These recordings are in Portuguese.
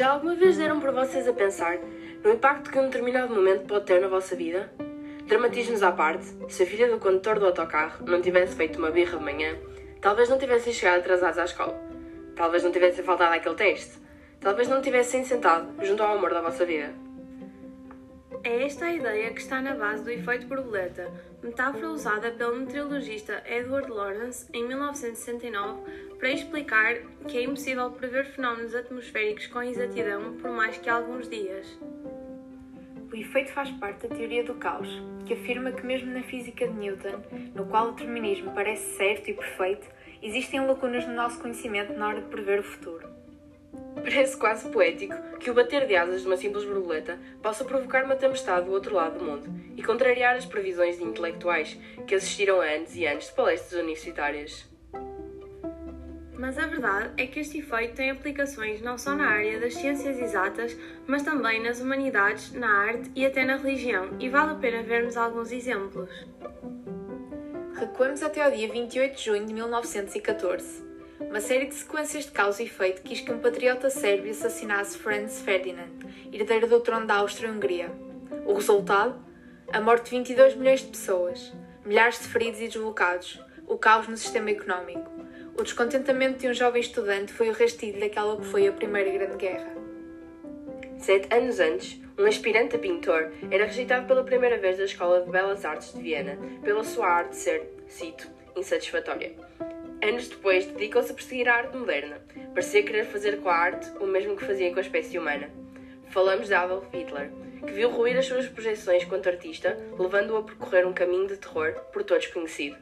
Já alguma vez deram por vocês a pensar no impacto que um determinado momento pode ter na vossa vida? Dramatismos à parte, se a filha do condutor do autocarro não tivesse feito uma birra de manhã, talvez não tivessem chegado atrasados à escola. Talvez não tivessem faltado àquele teste. Talvez não tivessem sentado junto ao amor da vossa vida. É esta a ideia que está na base do efeito borboleta, metáfora usada pelo meteorologista Edward Lorenz em 1969 para explicar que é impossível prever fenómenos atmosféricos com exatidão por mais que alguns dias. O efeito faz parte da teoria do caos, que afirma que mesmo na física de Newton, no qual o determinismo parece certo e perfeito, existem lacunas no nosso conhecimento na hora de prever o futuro. Parece quase poético que o bater de asas de uma simples borboleta possa provocar uma tempestade do outro lado do mundo e contrariar as previsões de intelectuais que assistiram a anos e anos de palestras universitárias. Mas a verdade é que este efeito tem aplicações não só na área das ciências exatas, mas também nas humanidades, na arte e até na religião, e vale a pena vermos alguns exemplos. Recuamos até ao dia 28 de junho de 1914. Uma série de sequências de causa e efeito quis que um patriota sérvio assassinasse Franz Ferdinand, herdeiro do trono da Áustria-Hungria. O resultado? A morte de 22 milhões de pessoas, milhares de feridos e deslocados, o caos no sistema económico. O descontentamento de um jovem estudante foi o rastilho daquela que foi a Primeira Grande Guerra. Sete anos antes, um aspirante a pintor era rejeitado pela primeira vez da Escola de Belas Artes de Viena pela sua arte ser, cito, insatisfatória. Anos depois, dedicou-se a perseguir a arte moderna. Parecia querer fazer com a arte o mesmo que fazia com a espécie humana. Falamos de Adolf Hitler, que viu ruir as suas projeções quanto artista, levando-o a percorrer um caminho de terror por todos conhecido.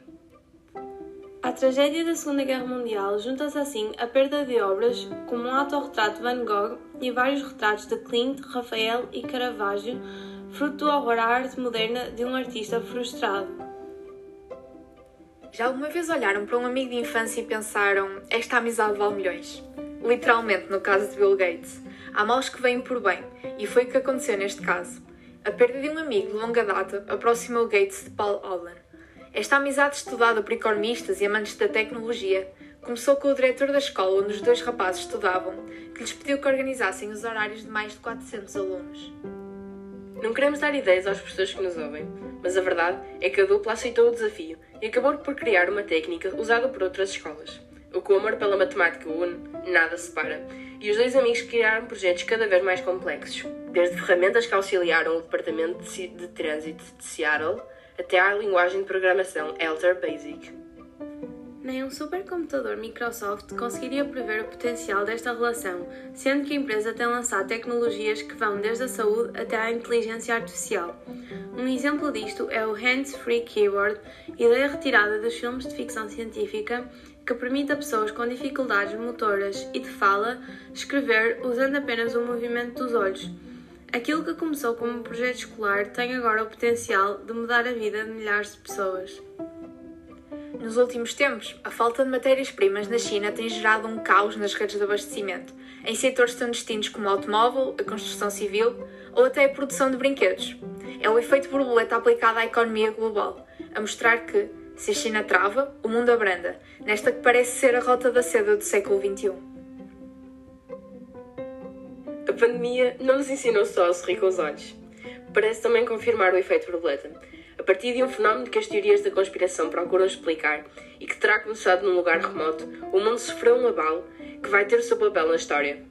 À tragédia da Segunda Guerra Mundial junta-se assim a perda de obras como um autorretrato de Van Gogh e vários retratos de Klimt, Rafael e Caravaggio, fruto do horror à arte moderna de um artista frustrado. Já alguma vez olharam para um amigo de infância e pensaram: esta amizade vale milhões? Literalmente, no caso de Bill Gates. Há males que vêm por bem, e foi o que aconteceu neste caso. A perda de um amigo de longa data aproximou Gates de Paul Allen, esta amizade estudada por economistas e amantes da tecnologia começou com o diretor da escola onde os dois rapazes estudavam, que lhes pediu que organizassem os horários de mais de 400 alunos. Não queremos dar ideias aos professores que nos ouvem, mas a verdade é que a dupla aceitou o desafio e acabou por criar uma técnica usada por outras escolas. O que o amor pela matemática une, nada separa, e os dois amigos criaram projetos cada vez mais complexos, desde ferramentas que auxiliaram o Departamento de Trânsito de Seattle até à linguagem de programação Alter Basic. Nem um supercomputador Microsoft conseguiria prever o potencial desta relação, sendo que a empresa tem lançado tecnologias que vão desde a saúde até à inteligência artificial. Um exemplo disto é o Hands Free Keyboard, ideia retirada dos filmes de ficção científica que permite a pessoas com dificuldades motoras e de fala escrever usando apenas o movimento dos olhos. Aquilo que começou como um projeto escolar tem agora o potencial de mudar a vida de milhares de pessoas. Nos últimos tempos, a falta de matérias-primas na China tem gerado um caos nas redes de abastecimento, em setores tão distintos como o automóvel, a construção civil ou até a produção de brinquedos. É o efeito borboleta aplicado à economia global, a mostrar que, se a China trava, o mundo abranda, nesta que parece ser a rota da seda do século XXI pandemia não nos ensinou só a sorrir com os olhos. Parece também confirmar o efeito borboleta, a partir de um fenómeno que as teorias da conspiração procuram explicar e que terá começado num lugar remoto, o mundo sofreu um abalo que vai ter o seu papel na história.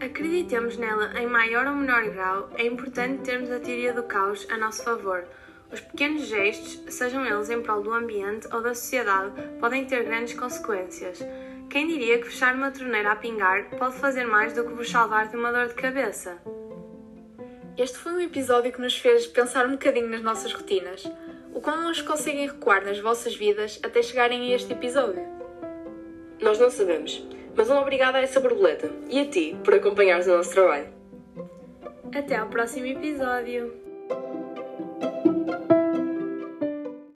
Acreditemos nela em maior ou menor grau, é importante termos a teoria do caos a nosso favor. Os pequenos gestos, sejam eles em prol do ambiente ou da sociedade, podem ter grandes consequências. Quem diria que fechar uma torneira a pingar pode fazer mais do que vos salvar de uma dor de cabeça? Este foi um episódio que nos fez pensar um bocadinho nas nossas rotinas. O como as conseguem recuar nas vossas vidas até chegarem a este episódio? Nós não sabemos, mas um obrigado a essa borboleta e a ti por acompanhares o nosso trabalho. Até ao próximo episódio!